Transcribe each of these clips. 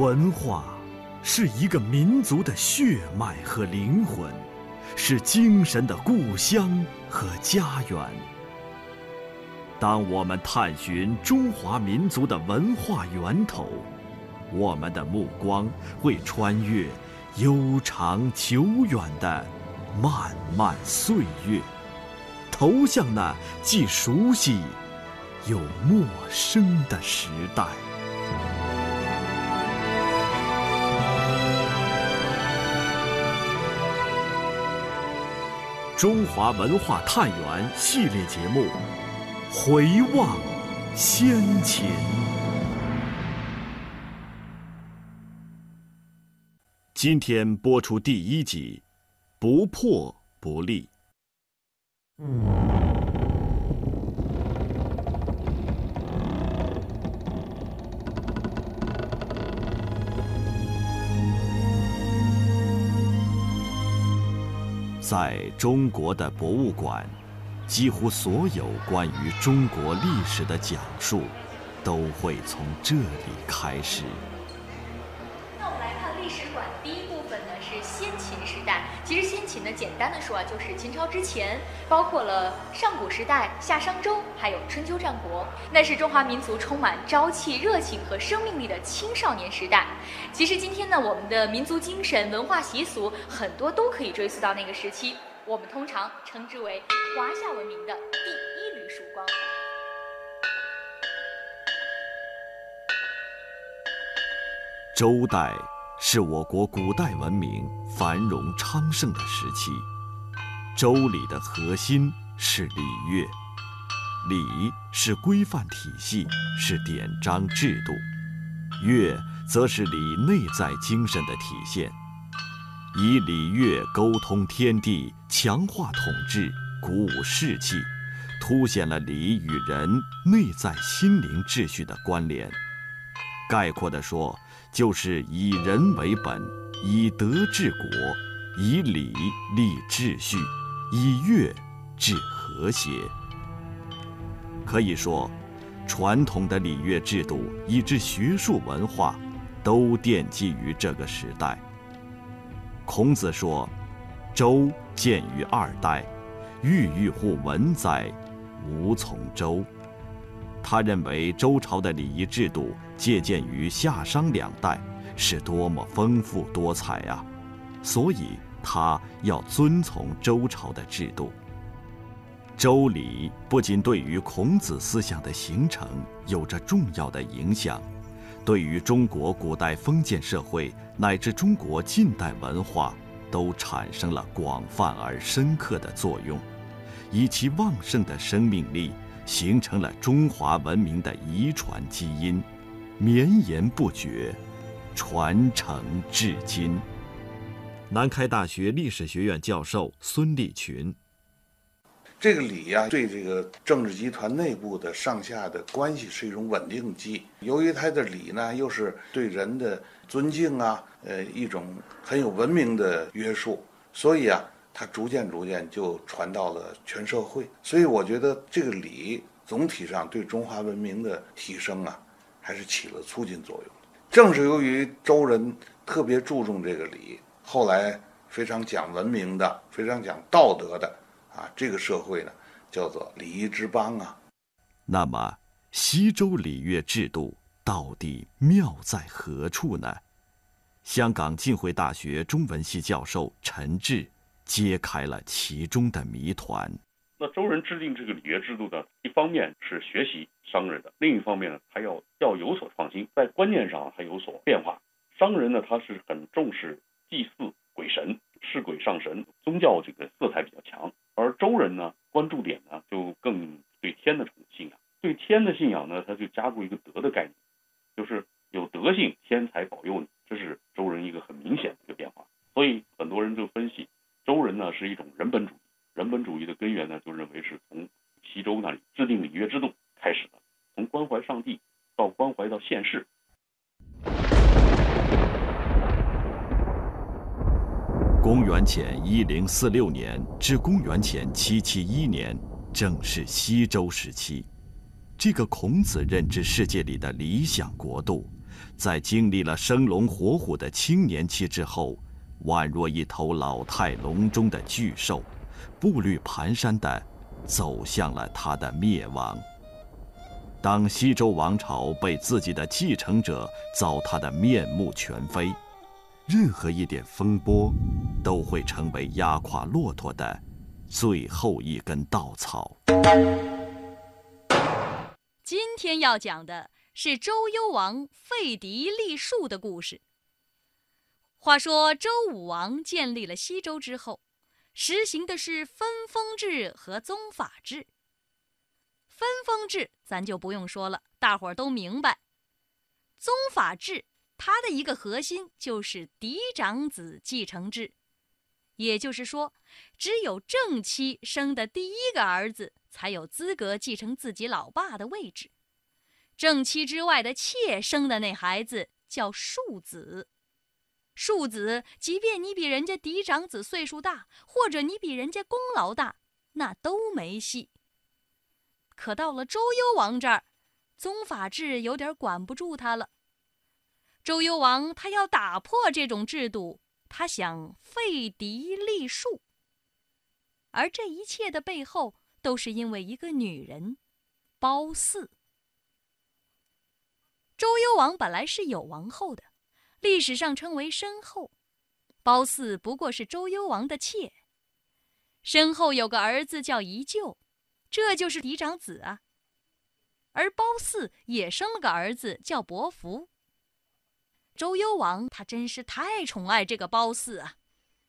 文化是一个民族的血脉和灵魂，是精神的故乡和家园。当我们探寻中华民族的文化源头，我们的目光会穿越悠长久远的漫漫岁月，投向那既熟悉又陌生的时代。中华文化探源系列节目《回望先秦》，今天播出第一集，不破不立。在中国的博物馆，几乎所有关于中国历史的讲述，都会从这里开始。简单的说啊，就是秦朝之前，包括了上古时代、夏商周，还有春秋战国，那是中华民族充满朝气、热情和生命力的青少年时代。其实今天呢，我们的民族精神、文化习俗很多都可以追溯到那个时期，我们通常称之为华夏文明的第一缕曙光。周代是我国古代文明繁荣昌盛的时期，周礼的核心是礼乐，礼是规范体系，是典章制度，乐则是礼内在精神的体现，以礼乐沟通天地，强化统治，鼓舞士气，凸显了礼与人内在心灵秩序的关联。概括地说，就是以人为本，以德治国，以礼立秩序，以乐治和谐。可以说，传统的礼乐制度以至学术文化，都奠基于这个时代。孔子说：“周建于二代，郁郁乎文哉，无从周。”他认为周朝的礼仪制度借鉴于夏商两代，是多么丰富多彩啊！所以他要遵从周朝的制度。周礼不仅对于孔子思想的形成有着重要的影响，对于中国古代封建社会乃至中国近代文化，都产生了广泛而深刻的作用，以其旺盛的生命力。形成了中华文明的遗传基因，绵延不绝，传承至今。南开大学历史学院教授孙立群，这个礼呀，对这个政治集团内部的上下的关系是一种稳定剂。由于它的礼呢，又是对人的尊敬啊，呃，一种很有文明的约束，所以啊。它逐渐逐渐就传到了全社会，所以我觉得这个礼总体上对中华文明的提升啊，还是起了促进作用。正是由于周人特别注重这个礼，后来非常讲文明的、非常讲道德的啊，这个社会呢叫做礼仪之邦啊。那么西周礼乐制度到底妙在何处呢？香港浸会大学中文系教授陈志。揭开了其中的谜团。那周人制定这个礼乐制度呢，一方面是学习商人的，另一方面呢，他要要有所创新，在观念上还有所变化。商人呢，他是很重视祭祀鬼神，是鬼上神，宗教这个色彩比较强。而周人呢，关注点呢就更对天的信仰，对天的信仰呢，他就加入一个德的概念，就是有德性，天才保佑你。这是周人一个很明显的一个变化。所以很多人就分析。周人呢是一种人本主义，人本主义的根源呢就认为是从西周那里制定礼乐制度开始的，从关怀上帝到关怀到现世。公元前一零四六年至公元前七七一年，正是西周时期。这个孔子认知世界里的理想国度，在经历了生龙活虎的青年期之后，宛若一头老态龙钟的巨兽，步履蹒跚地走向了它的灭亡。当西周王朝被自己的继承者糟蹋得面目全非，任何一点风波，都会成为压垮骆驼的最后一根稻草。今天要讲的是周幽王废嫡立庶的故事。话说周武王建立了西周之后，实行的是分封制和宗法制。分封制咱就不用说了，大伙儿都明白。宗法制它的一个核心就是嫡长子继承制，也就是说，只有正妻生的第一个儿子才有资格继承自己老爸的位置，正妻之外的妾生的那孩子叫庶子。庶子，即便你比人家嫡长子岁数大，或者你比人家功劳大，那都没戏。可到了周幽王这儿，宗法制有点管不住他了。周幽王他要打破这种制度，他想废嫡立庶。而这一切的背后，都是因为一个女人——褒姒。周幽王本来是有王后的，历史上称为申后。褒姒不过是周幽王的妾。申后有个儿子叫宜臼。这就是嫡长子啊，而褒姒也生了个儿子叫伯服。周幽王他真是太宠爱这个褒姒啊，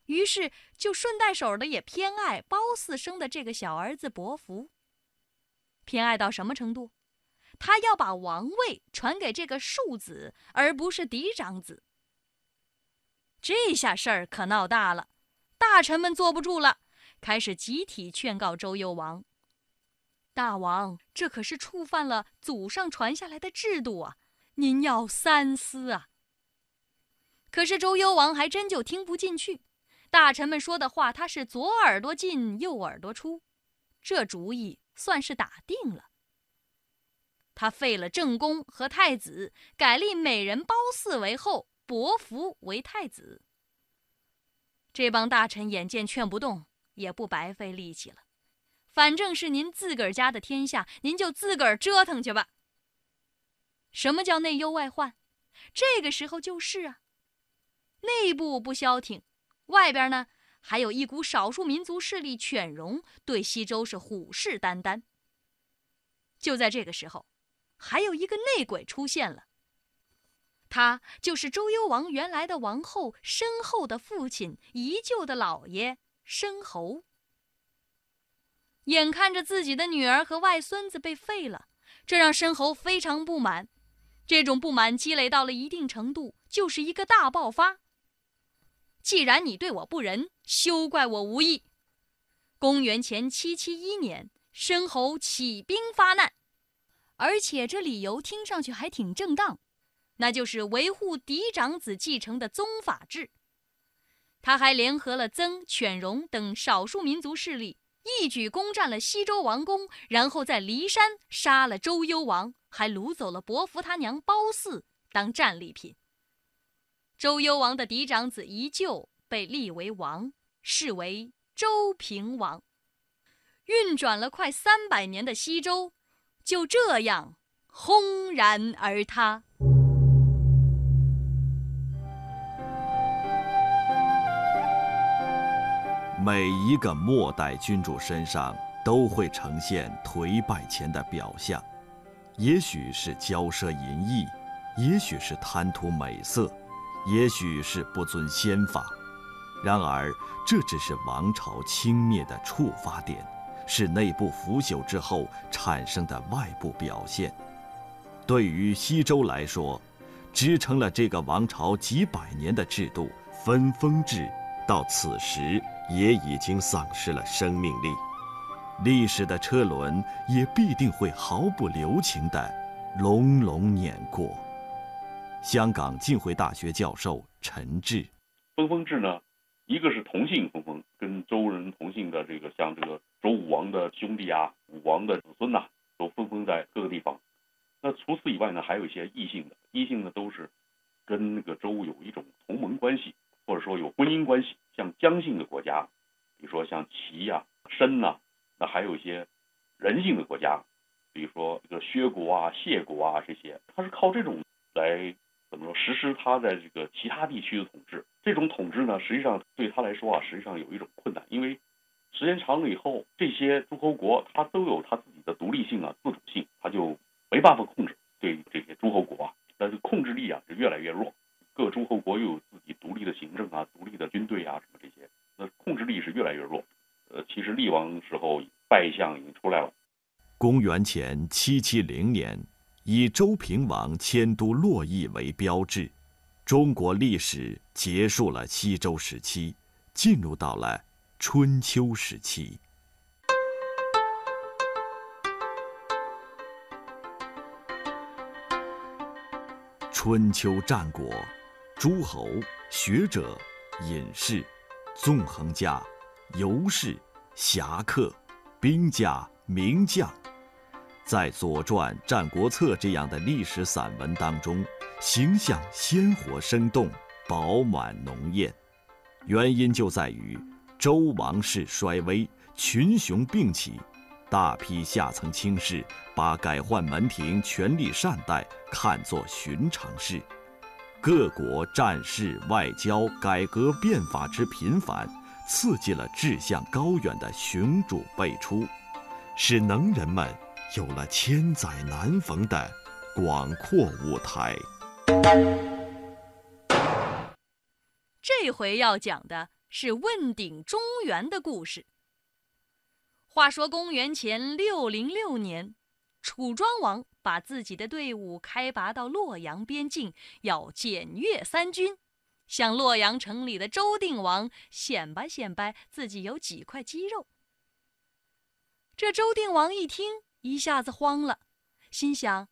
于是就顺带手的也偏爱褒姒生的这个小儿子伯服。偏爱到什么程度？他要把王位传给这个庶子，而不是嫡长子。这下事儿可闹大了，大臣们坐不住了，开始集体劝告周幽王。大王，这可是触犯了祖上传下来的制度啊！您要三思啊！可是周幽王还真就听不进去，大臣们说的话，他是左耳朵进右耳朵出，这主意算是打定了。他废了正宫和太子，改立美人褒姒为后，伯服为太子。这帮大臣眼见劝不动，也不白费力气了。反正是您自个儿家的天下，您就自个儿折腾去吧。什么叫内忧外患？这个时候就是啊，内部不消停，外边呢还有一股少数民族势力犬戎对西周是虎视眈眈。就在这个时候，还有一个内鬼出现了，他就是周幽王原来的王后申后的父亲，宜臼的老爷申侯。眼看着自己的女儿和外孙子被废了，这让申侯非常不满。这种不满积累到了一定程度，就是一个大爆发。既然你对我不仁，休怪我无义。公元前七七一年，申侯起兵发难，而且这理由听上去还挺正当，那就是维护嫡长子继承的宗法制。他还联合了曾、犬戎等少数民族势力。一举攻占了西周王宫，然后在骊山杀了周幽王，还掳走了伯服他娘褒姒当战利品。周幽王的嫡长子宜臼被立为王，是为周平王。运转了快三百年的西周，就这样轰然而塌。每一个末代君主身上都会呈现颓败前的表象，也许是骄奢淫逸，也许是贪图美色，也许是不遵先法。然而，这只是王朝倾灭的触发点，是内部腐朽之后产生的外部表现。对于西周来说，支撑了这个王朝几百年的制度——分封制，到此时。也已经丧失了生命力，历史的车轮也必定会毫不留情地隆隆碾过。香港浸会大学教授陈志，分封制呢，一个是同姓分封，跟周人同姓的这个，像这个周武王的兄弟啊，武王的子孙呐，都分封在各个地方。那除此以外呢，还有一些异性的，异性呢都是跟那个周有一种同盟关系，或者说有婚姻关系，像姜姓的国家，比如说像齐呀、申呐，那还有一些人性的国家，比如说这个薛国啊、谢国啊这些，他是靠这种来怎么说实施他在这个其他地区的统治。这种统治呢，实际上对他来说啊，实际上有一种困难，因为时间长了以后，这些诸侯国他都有他自己的独立性啊、自主性，他就没办法控制对这些诸侯国啊，但是控制力啊是越来越弱。各诸侯国又有自己独立的行政啊、独立的军队啊什么这些，那控制力是越来越弱。呃，其实厉王时候败相已经出来了。公元前七七零年，以周平王迁都洛邑为标志。中国历史结束了西周时期，进入到了春秋时期。春秋战国，诸侯、学者、隐士、纵横家、游士、侠客、兵家、名将，在《左传》《战国策》这样的历史散文当中。形象鲜活生动，饱满浓艳，原因就在于周王室衰微，群雄并起，大批下层卿士把改换门庭、权力善待看作寻常事，各国战事、外交、改革变法之频繁，刺激了志向高远的雄主辈出，使能人们有了千载难逢的广阔舞台。这回要讲的是问鼎中原的故事。话说公元前六零六年，楚庄王把自己的队伍开拔到洛阳边境，要检阅三军，向洛阳城里的周定王显摆显摆自己有几块肌肉。这周定王一听，一下子慌了，心想：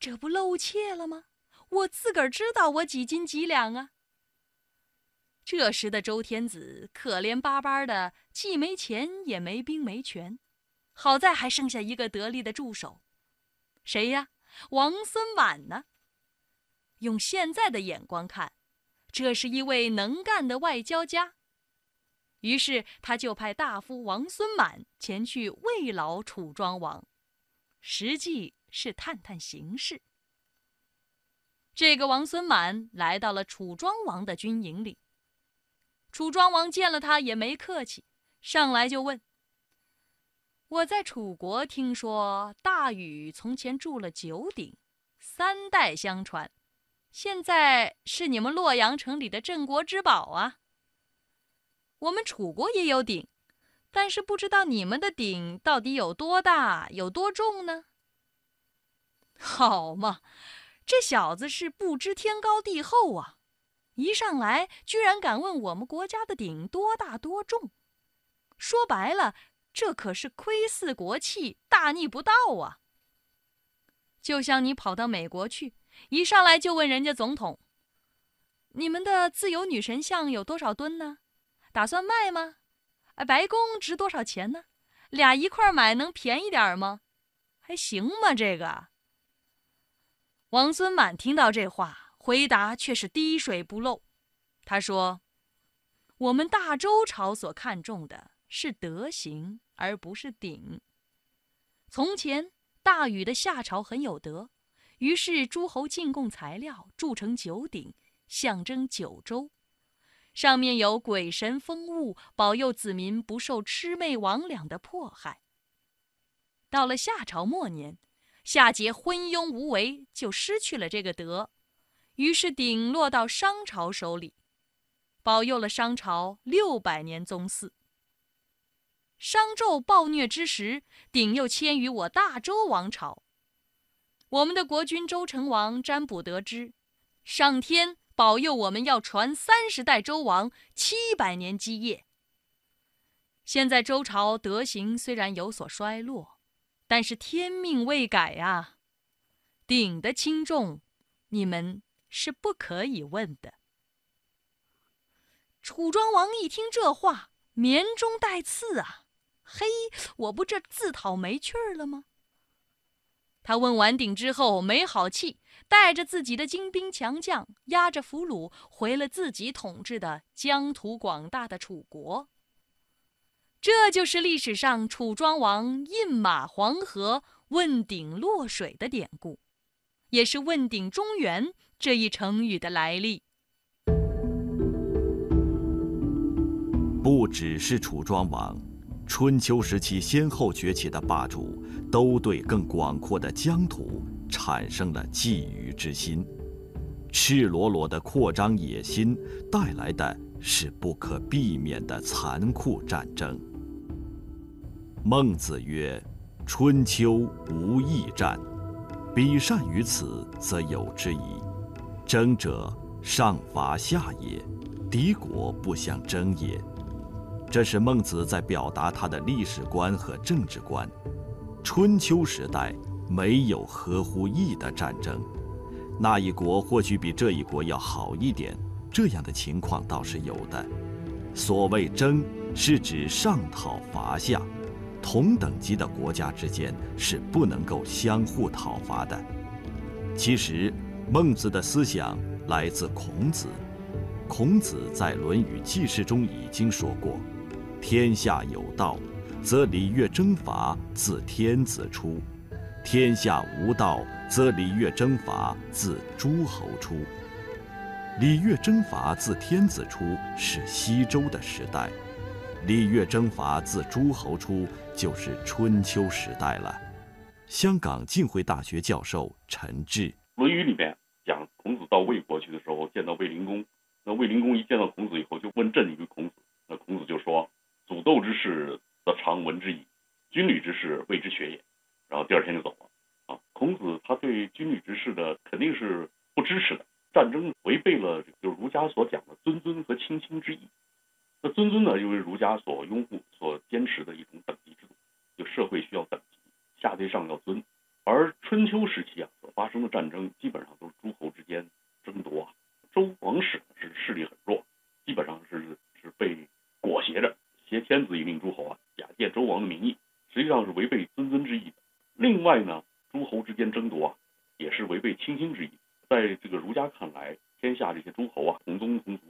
这不露怯了吗？我自个儿知道我几斤几两啊！这时的周天子可怜巴巴的，既没钱也没兵没权，好在还剩下一个得力的助手，谁呀？王孙满呢？用现在的眼光看，这是一位能干的外交家。于是他就派大夫王孙满前去慰劳楚庄王，实际是探探形势。这个王孙满来到了楚庄王的军营里。楚庄王见了他也没客气，上来就问：“我在楚国听说大禹从前筑了九鼎，三代相传，现在是你们洛阳城里的镇国之宝啊。我们楚国也有鼎，但是不知道你们的鼎到底有多大，有多重呢？好嘛！”这小子是不知天高地厚啊！一上来居然敢问我们国家的鼎多大多重，说白了，这可是窥伺国器，大逆不道啊！就像你跑到美国去，一上来就问人家总统：“你们的自由女神像有多少吨呢？打算卖吗？哎，白宫值多少钱呢？俩一块买能便宜点吗？还行吗？这个？”王孙满听到这话，回答却是滴水不漏。他说：“我们大周朝所看重的是德行，而不是鼎。从前大禹的夏朝很有德，于是诸侯进贡材料，铸成九鼎，象征九州，上面有鬼神风物，保佑子民不受魑魅魍魉的迫害。到了夏朝末年。”夏桀昏庸无为，就失去了这个德，于是鼎落到商朝手里，保佑了商朝六百年宗祀。商纣暴虐之时，鼎又迁于我大周王朝。我们的国君周成王占卜得知，上天保佑我们要传三十代周王，七百年基业。现在周朝德行虽然有所衰落。但是天命未改啊，鼎的轻重，你们是不可以问的。楚庄王一听这话，绵中带刺啊！嘿，我不这自讨没趣儿了吗？他问完鼎之后没好气，带着自己的精兵强将，押着俘虏回了自己统治的疆土广大的楚国。这就是历史上楚庄王饮马黄河、问鼎落水的典故，也是“问鼎中原”这一成语的来历。不只是楚庄王，春秋时期先后崛起的霸主，都对更广阔的疆土产生了觊觎之心。赤裸裸的扩张野心，带来的是不可避免的残酷战争。孟子曰：“春秋无义战，彼善于此，则有之矣。争者，上伐下也，敌国不相争也。”这是孟子在表达他的历史观和政治观。春秋时代没有合乎义的战争，那一国或许比这一国要好一点，这样的情况倒是有的。所谓争，是指上讨伐下。同等级的国家之间是不能够相互讨伐的。其实，孟子的思想来自孔子。孔子在《论语记事》中已经说过：“天下有道，则礼乐征伐自天子出；天下无道，则礼乐征伐自诸侯出。”礼乐征伐自天子出是西周的时代。礼乐征伐自诸侯出，就是春秋时代了。香港浸会大学教授陈志，《论语》里边到魏国去的时候，见到卫灵公。那卫灵公一见到孔子以后，就问政于孔子。那孔子就说：“祖豆之事，则常闻之矣；军旅之事，未之学也。”然后第二天就走了。啊，孔子他对军旅之事的肯定是不支持的。战争违背了就儒家所讲的尊尊和亲亲之意。那尊尊呢，因为儒家所拥护、所坚持的一种等级制度，就社会需要等级，下对上要尊。而春秋时期啊，所发生的战争基本上都是诸侯之间。王室是势力很弱，基本上是是被裹挟着挟天子以令诸侯啊，假借周王的名义，实际上是违背尊尊之意的。另外呢，诸侯之间争夺啊，也是违背亲亲之意。在这个儒家看来，天下这些诸侯啊，同宗同族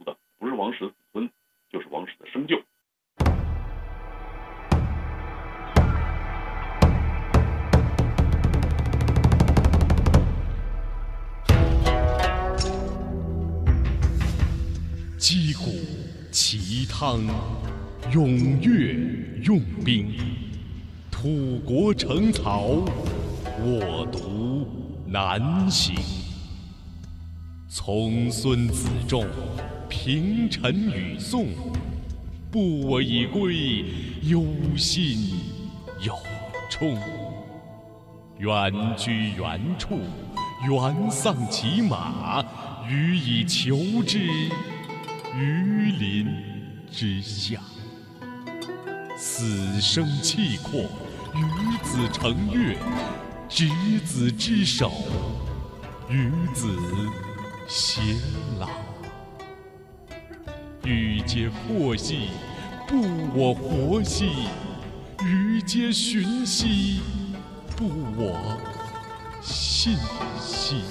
踊跃用兵，土国城曹，我独难行。从孙子仲。平陈与宋，不我以归，忧心有忡。远居原处，原丧其马，予以求之，于林之下。死生契阔，与子成悦，执子之手，与子偕老。欲皆阔兮，不我活兮；予皆寻兮，不我信兮。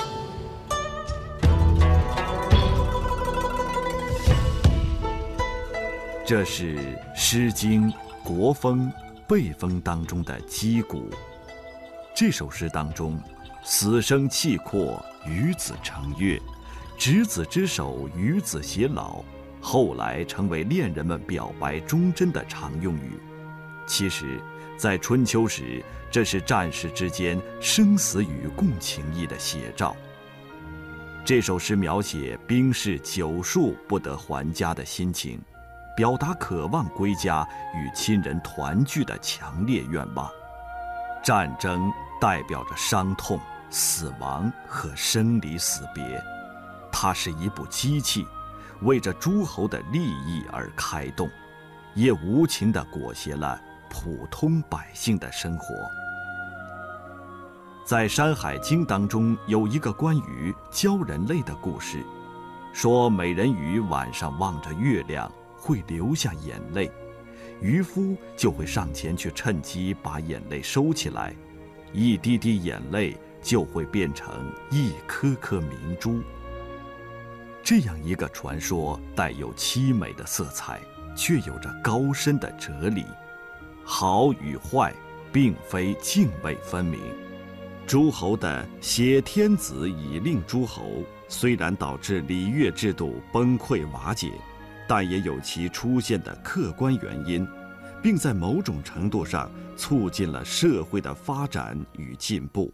这是《诗经·国风·备风》当中的击鼓。这首诗当中，“死生契阔，与子成悦，执子之手，与子偕老。”后来成为恋人们表白忠贞的常用语。其实，在春秋时，这是战士之间生死与共情谊的写照。这首诗描写兵士久戍不得还家的心情，表达渴望归家与亲人团聚的强烈愿望。战争代表着伤痛、死亡和生离死别，它是一部机器。为着诸侯的利益而开动，也无情地裹挟了普通百姓的生活。在《山海经》当中有一个关于鲛人类的故事，说美人鱼晚上望着月亮会流下眼泪，渔夫就会上前去趁机把眼泪收起来，一滴滴眼泪就会变成一颗颗明珠。这样一个传说，带有凄美的色彩，却有着高深的哲理。好与坏，并非泾渭分明。诸侯的挟天子以令诸侯，虽然导致礼乐制度崩溃瓦解，但也有其出现的客观原因，并在某种程度上促进了社会的发展与进步。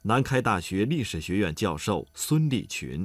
南开大学历史学院教授孙立群。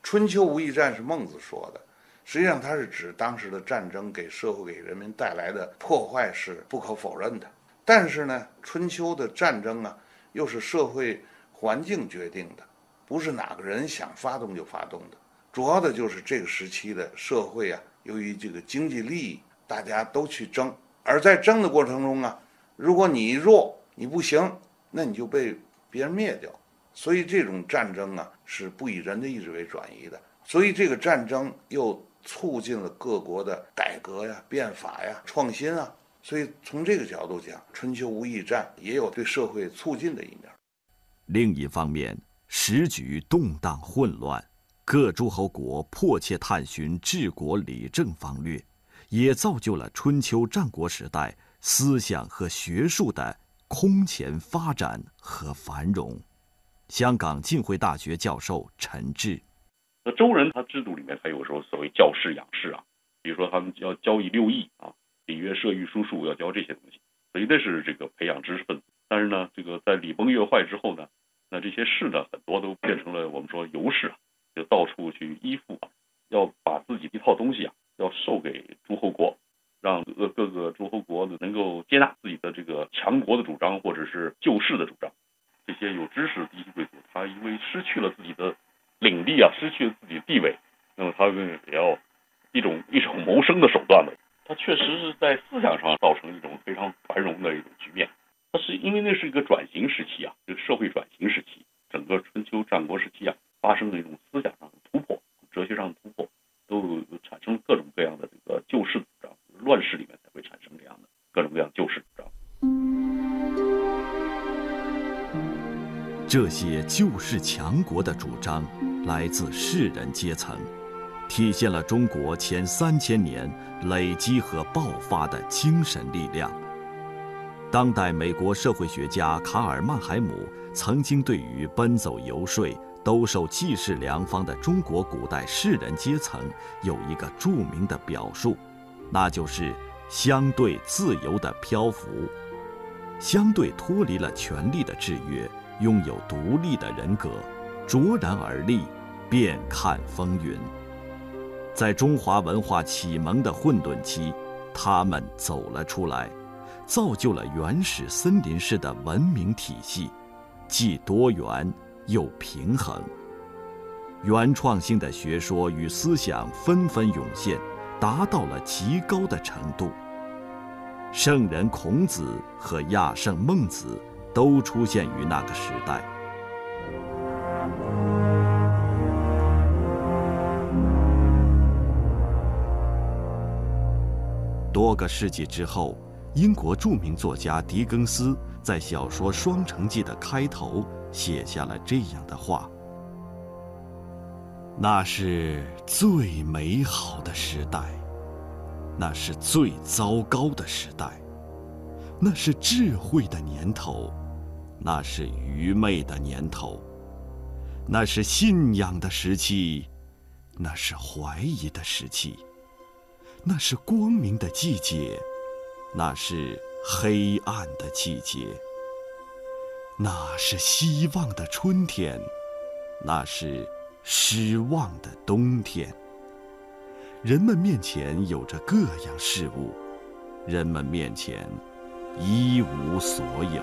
春秋无义战是孟子说的，实际上它是指当时的战争给社会给人民带来的破坏是不可否认的。但是呢，春秋的战争啊，又是社会环境决定的，不是哪个人想发动就发动的。主要的就是这个时期的社会啊，由于这个经济利益，大家都去争，而在争的过程中啊，如果你弱，你不行，那你就被别人灭掉。所以这种战争啊，是不以人的意志为转移的。所以这个战争又促进了各国的改革呀、变法呀、创新啊。所以从这个角度讲，春秋无义战也有对社会促进的一面。另一方面，时局动荡混乱，各诸侯国迫切探寻治国理政方略，也造就了春秋战国时代思想和学术的空前发展和繁荣。香港浸会大学教授陈志，那周人他制度里面，他有时候所谓教士养士啊，比如说他们要教以六艺啊，礼乐射御书数要教这些东西，所以那是这个培养知识分子。但是呢，这个在礼崩乐坏之后呢，那这些士呢，很多都变成了我们说游士啊，就到处去依附啊，要把自己一套东西啊，要授给诸侯国，让各各个诸侯国能够接纳自己的这个强国的主张或者是救世的主张。这些有知识的低级贵族，他因为失去了自己的领地啊，失去了自己的地位，那么他们也要一种一种谋生的手段吧。他确实是在思想上造成一种非常繁荣的一种救世强国的主张来自士人阶层，体现了中国前三千年累积和爆发的精神力量。当代美国社会学家卡尔·曼海姆曾经对于奔走游说、兜售济世良方的中国古代士人阶层有一个著名的表述，那就是相对自由的漂浮，相对脱离了权力的制约。拥有独立的人格，卓然而立，遍看风云。在中华文化启蒙的混沌期，他们走了出来，造就了原始森林式的文明体系，既多元又平衡。原创性的学说与思想纷纷涌现，达到了极高的程度。圣人孔子和亚圣孟子。都出现于那个时代。多个世纪之后，英国著名作家狄更斯在小说《双城记》的开头写下了这样的话：“那是最美好的时代，那是最糟糕的时代。”那是智慧的年头，那是愚昧的年头，那是信仰的时期，那是怀疑的时期，那是光明的季节，那是黑暗的季节，那是希望的春天，那是失望的冬天。人们面前有着各样事物，人们面前。一无所有。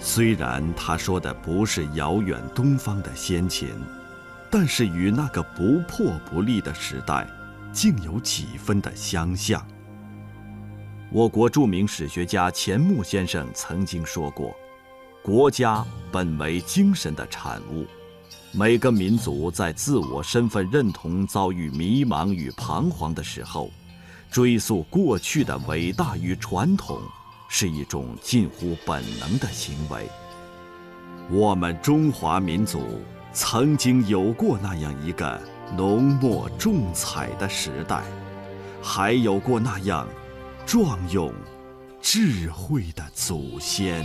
虽然他说的不是遥远东方的先秦，但是与那个不破不立的时代，竟有几分的相像。我国著名史学家钱穆先生曾经说过：“国家本为精神的产物。”每个民族在自我身份认同遭遇迷茫与彷徨的时候，追溯过去的伟大与传统，是一种近乎本能的行为。我们中华民族曾经有过那样一个浓墨重彩的时代，还有过那样壮勇、智慧的祖先。